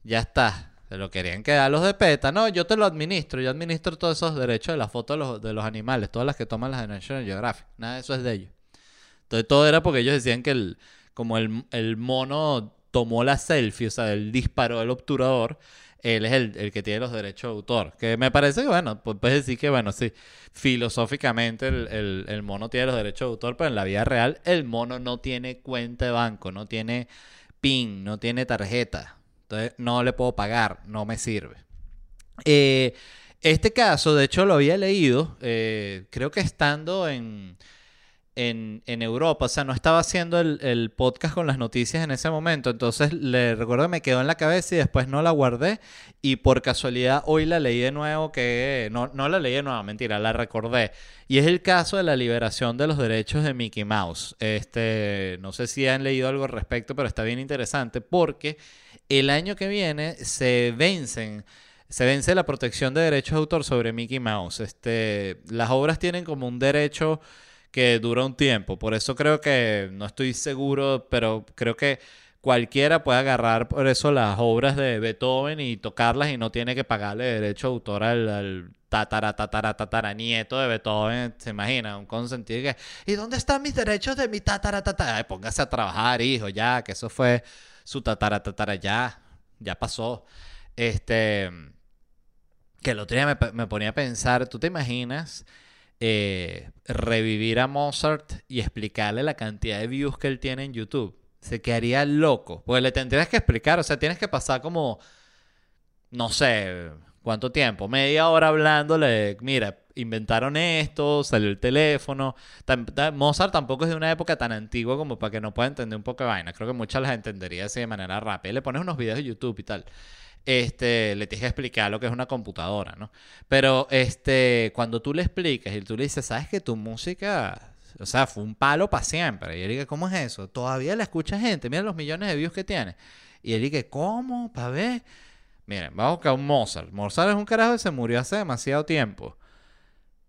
Ya está. Se lo querían quedar los de PETA. No, yo te lo administro. Yo administro todos esos derechos de las fotos de los, de los animales, todas las que toman las de National Geographic. Nada de eso es de ellos. Entonces, todo era porque ellos decían que el, como el, el mono tomó la selfie, o sea, él disparó el obturador él es el, que tiene los derechos de autor. Que me parece que, bueno, puedes decir que, bueno, sí, filosóficamente el, mono tiene los derechos de autor, pero en la vida real el mono no tiene cuenta de banco, no tiene PIN, no tiene tarjeta. Entonces no le puedo pagar, no me sirve. Eh, este caso, de hecho, lo había leído, eh, creo que estando en en, Europa. O sea, no estaba haciendo el, podcast con las noticias en ese momento. Entonces, le recuerdo que me quedó en la cabeza y después no la guardé. Y por casualidad hoy la leí de nuevo, que no, no la leí de nuevo, mentira, la recordé. Y es el caso de la liberación de los derechos de Mickey Mouse. Este, no sé si han leído algo al respecto, pero está bien interesante porque el año que viene se vencen se vence la protección de derechos de autor sobre Mickey Mouse. Este, las obras tienen como un derecho que dura un tiempo. Por eso creo que, no estoy seguro, pero creo que cualquiera puede agarrar por eso las obras de Beethoven y tocarlas y no tiene que pagarle derecho de autor al, al tatara, tatara, tatara, nieto de Beethoven. ¿Se imagina? Un consentido que, ¿y dónde están mis derechos de mi tatara, tatara? Póngase a trabajar, hijo, ya, que eso fue su tatara, tatara, ya, ya pasó. Este, que el otro día me, me ponía a pensar, ¿tú te imaginas? Eh, revivir a Mozart y explicarle la cantidad de views que él tiene en YouTube. Se quedaría loco. Porque le tendrías que explicar, o sea, tienes que pasar como, no sé, ¿cuánto tiempo? Media hora hablándole, mira, inventaron esto, salió el teléfono. Mozart tampoco es de una época tan antigua como para que no pueda entender un poco de vaina. Creo que muchas las entendería así de manera rápida. Le pones unos videos de YouTube y tal. Este, le tienes que explicar lo que es una computadora, ¿no? Pero este, cuando tú le explicas y tú le dices, ¿sabes que tu música, o sea, fue un palo para siempre? Y él dice, ¿cómo es eso? Todavía la escucha gente, mira los millones de views que tiene. Y él dice, ¿cómo? ¿Para ver? Miren, vamos a buscar un Mozart. Mozart es un carajo que se murió hace demasiado tiempo.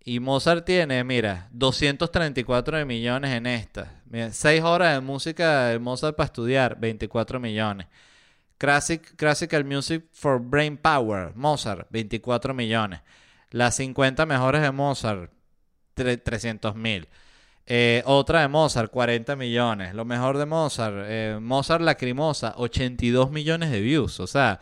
Y Mozart tiene, mira, 234 de millones en esta. Mira, 6 horas de música de Mozart para estudiar, 24 millones. Classic, Classical Music for Brain Power, Mozart, 24 millones. Las 50 mejores de Mozart, 300 mil. Eh, otra de Mozart, 40 millones. Lo mejor de Mozart, eh, Mozart Lacrimosa, 82 millones de views. O sea,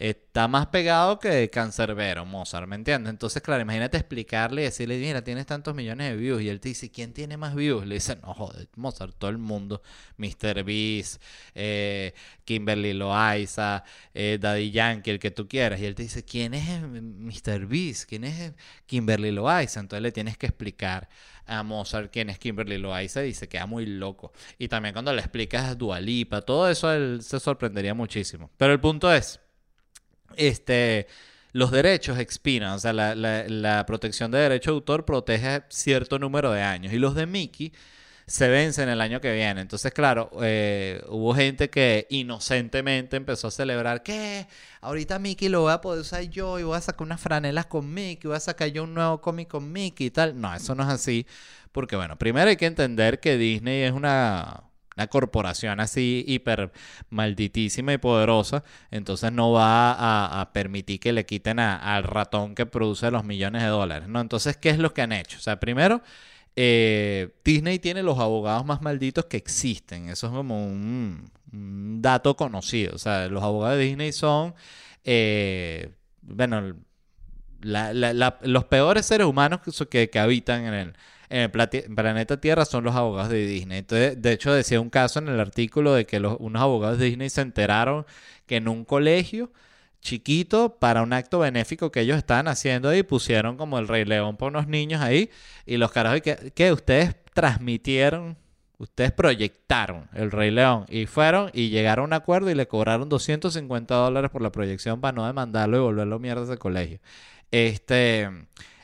está más pegado que Cancerbero, Mozart, ¿me entiendes? Entonces, claro, imagínate explicarle y decirle, mira, tienes tantos millones de views. Y él te dice, ¿quién tiene más views? Le dice, no, joder, Mozart, todo el mundo. Mr. Beast, eh, Kimberly Loaiza, eh, Daddy Yankee, el que tú quieras. Y él te dice, ¿quién es Mr. Beast? ¿Quién es Kimberly Loaiza? Entonces le tienes que explicar a Mozart quién es Kimberly Loaiza y se queda muy loco. Y también cuando le explicas a Dualipa, todo eso él se sorprendería muchísimo. Pero el punto es, este, los derechos expiran, o sea, la, protección de derecho de autor protege cierto número de años y los de Mickey se vencen el año que viene. Entonces, claro, eh, hubo gente que inocentemente empezó a celebrar que ahorita Mickey lo voy a poder usar yo y voy a sacar unas franelas con Mickey, voy a sacar yo un nuevo cómic con Mickey y tal. No, eso no es así, porque bueno, primero hay que entender que Disney es una una corporación así hiper malditísima y poderosa, entonces no va a, permitir que le quiten al ratón que produce los millones de dólares, ¿no? Entonces, ¿qué es lo que han hecho? O sea, primero, eh, Disney tiene los abogados más malditos que existen, eso es como un, dato conocido, o sea, los abogados de Disney son, eh, bueno, los peores seres humanos que, que, que habitan en el, en el plati- planeta Tierra son los abogados de Disney. Entonces, de hecho, decía un caso en el artículo de que los, unos abogados de Disney se enteraron que en un colegio chiquito, para un acto benéfico que ellos estaban haciendo ahí, pusieron como el Rey León por unos niños ahí, y los carajos, que, ustedes transmitieron, ustedes proyectaron el Rey León, y fueron y llegaron a un acuerdo y le cobraron 250 dólares por la proyección para no demandarlo y volverlo mierda de colegio. Este,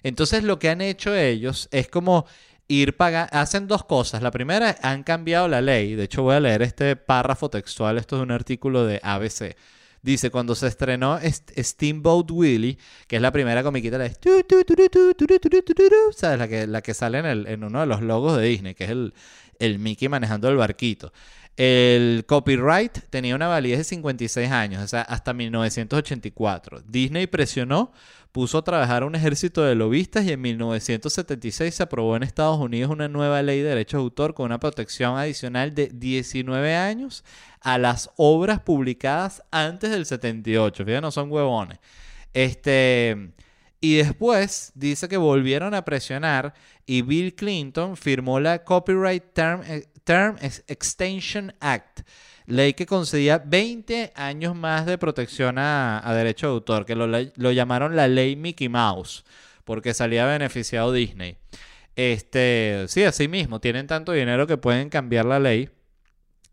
entonces lo que han hecho ellos es como ir pagando, hacen dos cosas. La primera, han cambiado la ley. De hecho, voy a leer este párrafo textual, esto es un artículo de ABC. Dice, cuando se estrenó Steamboat Willie, que es la primera comiquita, la ¿sabes? La que, la que sale en, uno de los logos de Disney, que es el, el Mickey manejando el barquito. El copyright tenía una validez de 56 años, o sea, hasta 1984. Disney presionó puso a trabajar un ejército de lobistas y en 1976 se aprobó en Estados Unidos una nueva ley de derechos de autor con una protección adicional de 19 años a las obras publicadas antes del 78. Fíjate, no son huevones. Este, y después dice que volvieron a presionar y Bill Clinton firmó la Copyright Term, eh, Term Ex- Extension Act, ley que concedía 20 años más de protección a, a derecho de autor, que lo, lo llamaron la ley Mickey Mouse, porque salía beneficiado Disney. Este, sí, así mismo, tienen tanto dinero que pueden cambiar la ley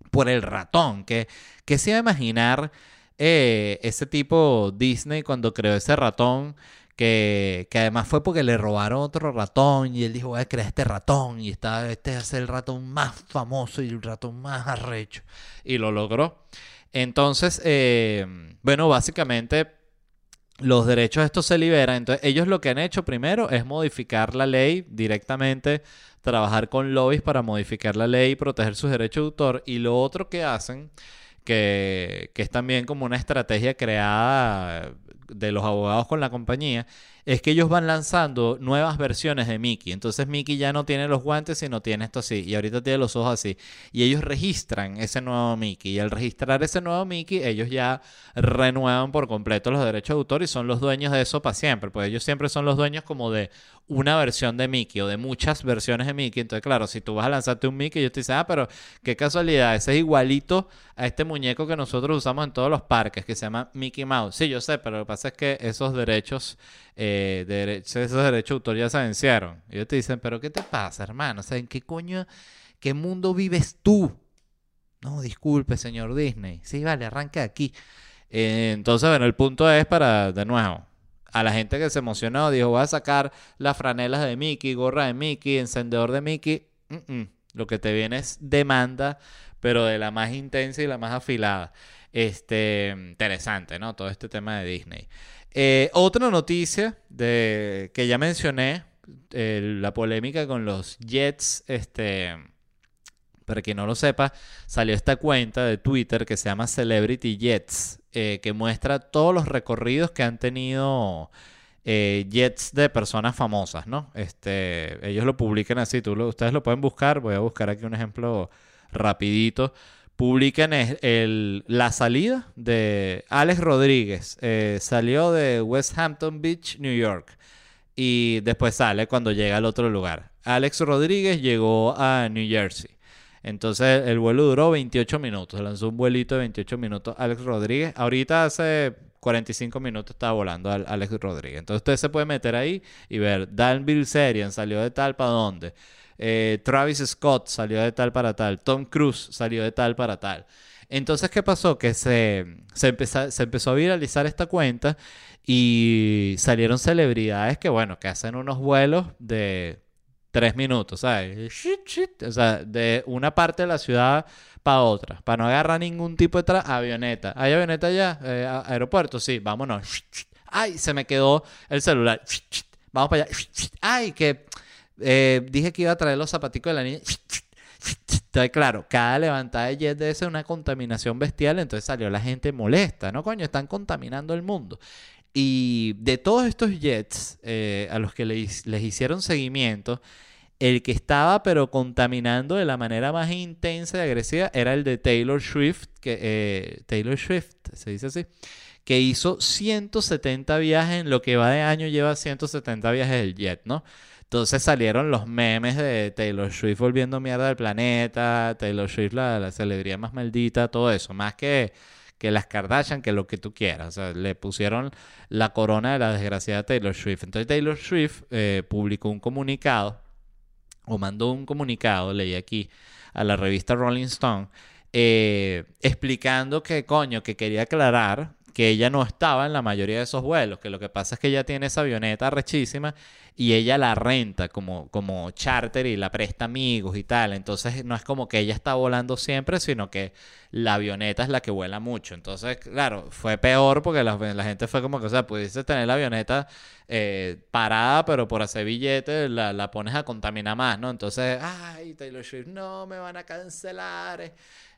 por el ratón. Que, que se iba a imaginar eh, ese tipo Disney cuando creó ese ratón? Que, que además fue porque le robaron otro ratón y él dijo, voy a crear este ratón y está, este es el ratón más famoso y el ratón más arrecho. Y lo logró. Entonces, eh, bueno, básicamente los derechos de estos se liberan. Entonces, ellos lo que han hecho primero es modificar la ley directamente. trabajar con lobbies para modificar la ley y proteger sus derechos de autor. Y lo otro que hacen, que, que es también como una estrategia creada de los abogados con la compañía, es que ellos van lanzando nuevas versiones de Mickey. Entonces Mickey ya no tiene los guantes, sino tiene esto así. Y ahorita tiene los ojos así. Y ellos registran ese nuevo Mickey. Y al registrar ese nuevo Mickey, ellos ya renuevan por completo los derechos de autor y son los dueños de eso para siempre. Pues ellos siempre son los dueños como de una versión de Mickey o de muchas versiones de Mickey. Entonces, claro, si tú vas a lanzarte un Mickey, ellos te dicen, ah, pero qué casualidad, ese es igualito a este muñeco que nosotros usamos en todos los parques, que se llama Mickey Mouse. Sí, yo sé, pero lo que pasa es que esos derechos eh, de, esos derechos de autor ya se vencieron. Y ellos te dicen, pero ¿qué te pasa, hermano? O sea, ¿en qué coño, qué mundo vives tú? No, disculpe, señor Disney. Sí, vale, arranque aquí. Eh, entonces, bueno, el punto es para, de nuevo, a la gente que se emocionó, dijo, voy a sacar las franelas de Mickey, gorra de Mickey, encendedor de Mickey. Lo que te viene es demanda, pero de la más intensa y la más afilada. Este, interesante, ¿no? Todo este tema de Disney. Eh, otra noticia de, que ya mencioné, la polémica con los Jets, este, para quien no lo sepa, salió esta cuenta de Twitter que se llama Celebrity Jets, eh, que muestra todos los recorridos que han tenido eh, jets de personas famosas, ¿no? Este, ellos lo publican así, tú ustedes lo pueden buscar, voy a buscar aquí un ejemplo rapidito publican el, la salida de Alex Rodríguez. Eh, salió de West Hampton Beach, New York. Y después sale cuando llega al otro lugar. Alex Rodríguez llegó a New Jersey. Entonces el vuelo duró 28 minutos. Lanzó un vuelito de 28 minutos Alex Rodríguez. Ahorita hace 45 minutos estaba volando Alex Rodríguez. Entonces usted se puede meter ahí y ver. Dan Bilzerian salió de tal para dónde. Eh, Travis Scott salió de tal para tal, Tom Cruise salió de tal para tal. Entonces, ¿qué pasó? Que se, se, empezó, a viralizar esta cuenta y salieron celebridades que, bueno, que hacen unos vuelos de tres minutos, ¿sabes? O sea, de una parte de la ciudad para otra, para no agarrar ningún tipo de avioneta. ¿Hay avioneta ya? Eh, ¿Aeropuerto? Sí, vámonos. Ay, se me quedó el celular. Vamos para allá. Ay, que eh, dije que iba a traer los zapaticos de la niña. Entonces, claro, cada levantada de jet debe ser una contaminación bestial. Entonces salió la gente molesta, ¿no? Coño, están contaminando el mundo. Y de todos estos jets eh, a los que les, hicieron seguimiento, el que estaba pero contaminando de la manera más intensa y agresiva era el de Taylor Swift, que eh, Taylor Swift, se dice así, que hizo 170 viajes en lo que va de año, lleva 170 viajes el jet, ¿no? Entonces salieron los memes de Taylor Swift volviendo mierda del planeta, Taylor Swift la, celebridad más maldita, todo eso, más que, que las Kardashian, que lo que tú quieras. O sea, le pusieron la corona de la desgraciada Taylor Swift. Entonces Taylor Swift eh, publicó un comunicado, o mandó un comunicado, leí aquí, a la revista Rolling Stone, eh, explicando que, coño, que quería aclarar que ella no estaba en la mayoría de esos vuelos, que lo que pasa es que ella tiene esa avioneta rechísima y ella la renta como, como charter y la presta amigos y tal. Entonces no es como que ella está volando siempre, sino que la avioneta es la que vuela mucho. Entonces, claro, fue peor porque la, gente fue como que, o sea, pudiste tener la avioneta eh, parada, pero por hacer billetes la, la, pones a contaminar más, ¿no? Entonces, ay, Taylor Swift, no, me van a cancelar.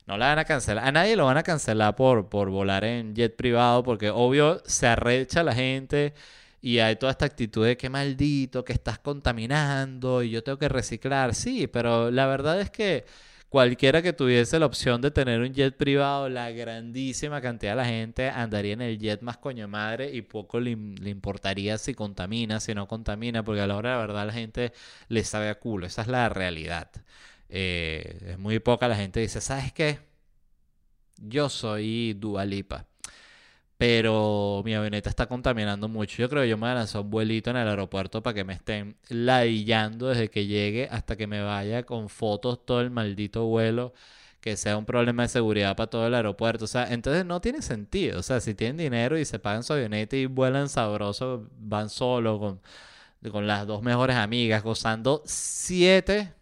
No la van a cancelar. A nadie lo van a cancelar por, por volar en jet privado, porque obvio se arrecha la gente y hay toda esta actitud de que maldito, que estás contaminando y yo tengo que reciclar. Sí, pero la verdad es que cualquiera que tuviese la opción de tener un jet privado, la grandísima cantidad de la gente andaría en el jet más coño madre y poco le, importaría si contamina, si no contamina, porque a la hora de la verdad la gente le sabe a culo. Esa es la realidad. Eh, es muy poca la gente dice, ¿sabes qué? Yo soy Dualipa. Pero mi avioneta está contaminando mucho. Yo creo que yo me lanzar un vuelito en el aeropuerto para que me estén ladillando desde que llegue hasta que me vaya con fotos todo el maldito vuelo. Que sea un problema de seguridad para todo el aeropuerto. O sea, entonces no tiene sentido. O sea, si tienen dinero y se pagan su avioneta y vuelan sabroso, van solo con, con las dos mejores amigas, gozando siete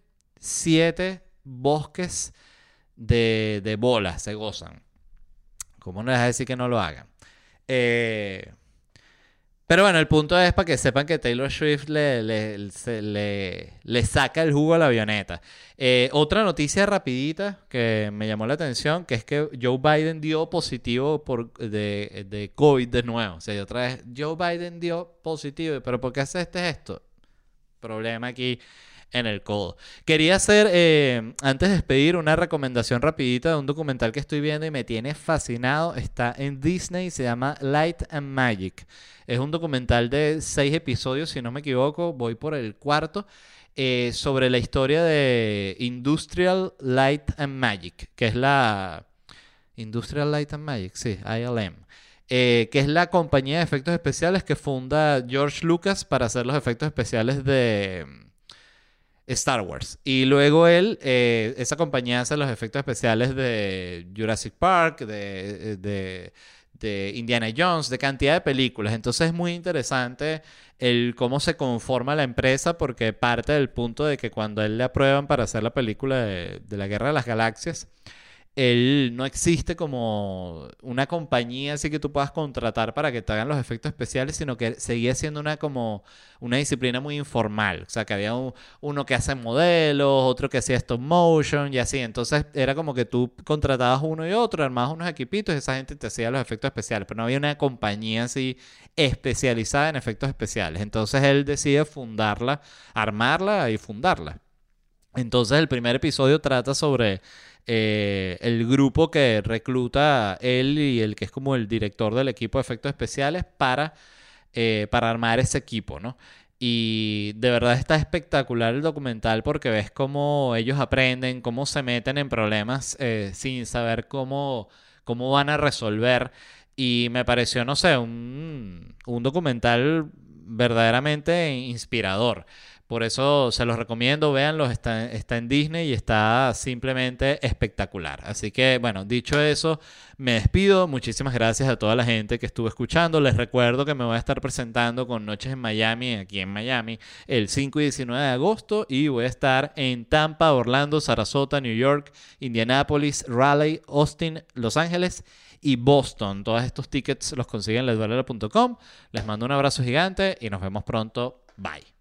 siete bosques de, de bolas se gozan. ¿Cómo no les a decir que no lo hagan? Eh, Pero bueno, el punto es para que sepan que Taylor Swift le, le, le- saca el jugo a la avioneta. Eh, otra noticia rapidita que me llamó la atención, que es que Joe Biden dio positivo por, de, de COVID de nuevo. O sea, otra vez, Joe Biden dio positivo, pero ¿por qué hace este esto? Problema aquí en el codo. Quería hacer, eh, antes de despedir, una recomendación rapidita de un documental que estoy viendo y me tiene fascinado. Está en Disney, se llama Light and Magic. Es un documental de seis episodios, si no me equivoco, voy por el cuarto, eh, sobre la historia de Industrial Light and Magic, que es la... Industrial Light and Magic, sí, ILM. eh, que es la compañía de efectos especiales que funda George Lucas para hacer los efectos especiales de Star Wars. Y luego él, eh, esa compañía hace los efectos especiales de Jurassic Park, de, de, de Indiana Jones, de cantidad de películas. Entonces es muy interesante el cómo se conforma la empresa porque parte del punto de que cuando él le aprueban para hacer la película de, de la Guerra de las Galaxias, él no existe como una compañía así que tú puedas contratar para que te hagan los efectos especiales, sino que seguía siendo una como una disciplina muy informal. O sea, que había un- uno que hace modelos, otro que hacía stop motion y así. Entonces era como que tú contratabas uno y otro, armabas unos equipitos y esa gente te hacía los efectos especiales, pero no había una compañía así especializada en efectos especiales. Entonces él decide fundarla, armarla y fundarla. Entonces el primer episodio trata sobre eh, el grupo que recluta él y el que es como el director del equipo de efectos especiales para, eh, para armar ese equipo, ¿no? Y de verdad está espectacular el documental porque ves cómo ellos aprenden, cómo se meten en problemas eh, sin saber cómo, cómo van a resolver. Y me pareció, no sé, un, un documental verdaderamente inspirador. Por eso se los recomiendo, véanlo, está, está en Disney y está simplemente espectacular. Así que, bueno, dicho eso, me despido. Muchísimas gracias a toda la gente que estuvo escuchando. Les recuerdo que me voy a estar presentando con Noches en Miami, aquí en Miami, el 5 y 19 de agosto. Y voy a estar en Tampa, Orlando, Sarasota, New York, Indianapolis, Raleigh, Austin, Los Ángeles y Boston. Todos estos tickets los consiguen en ledvalera.com. Les mando un abrazo gigante y nos vemos pronto. Bye.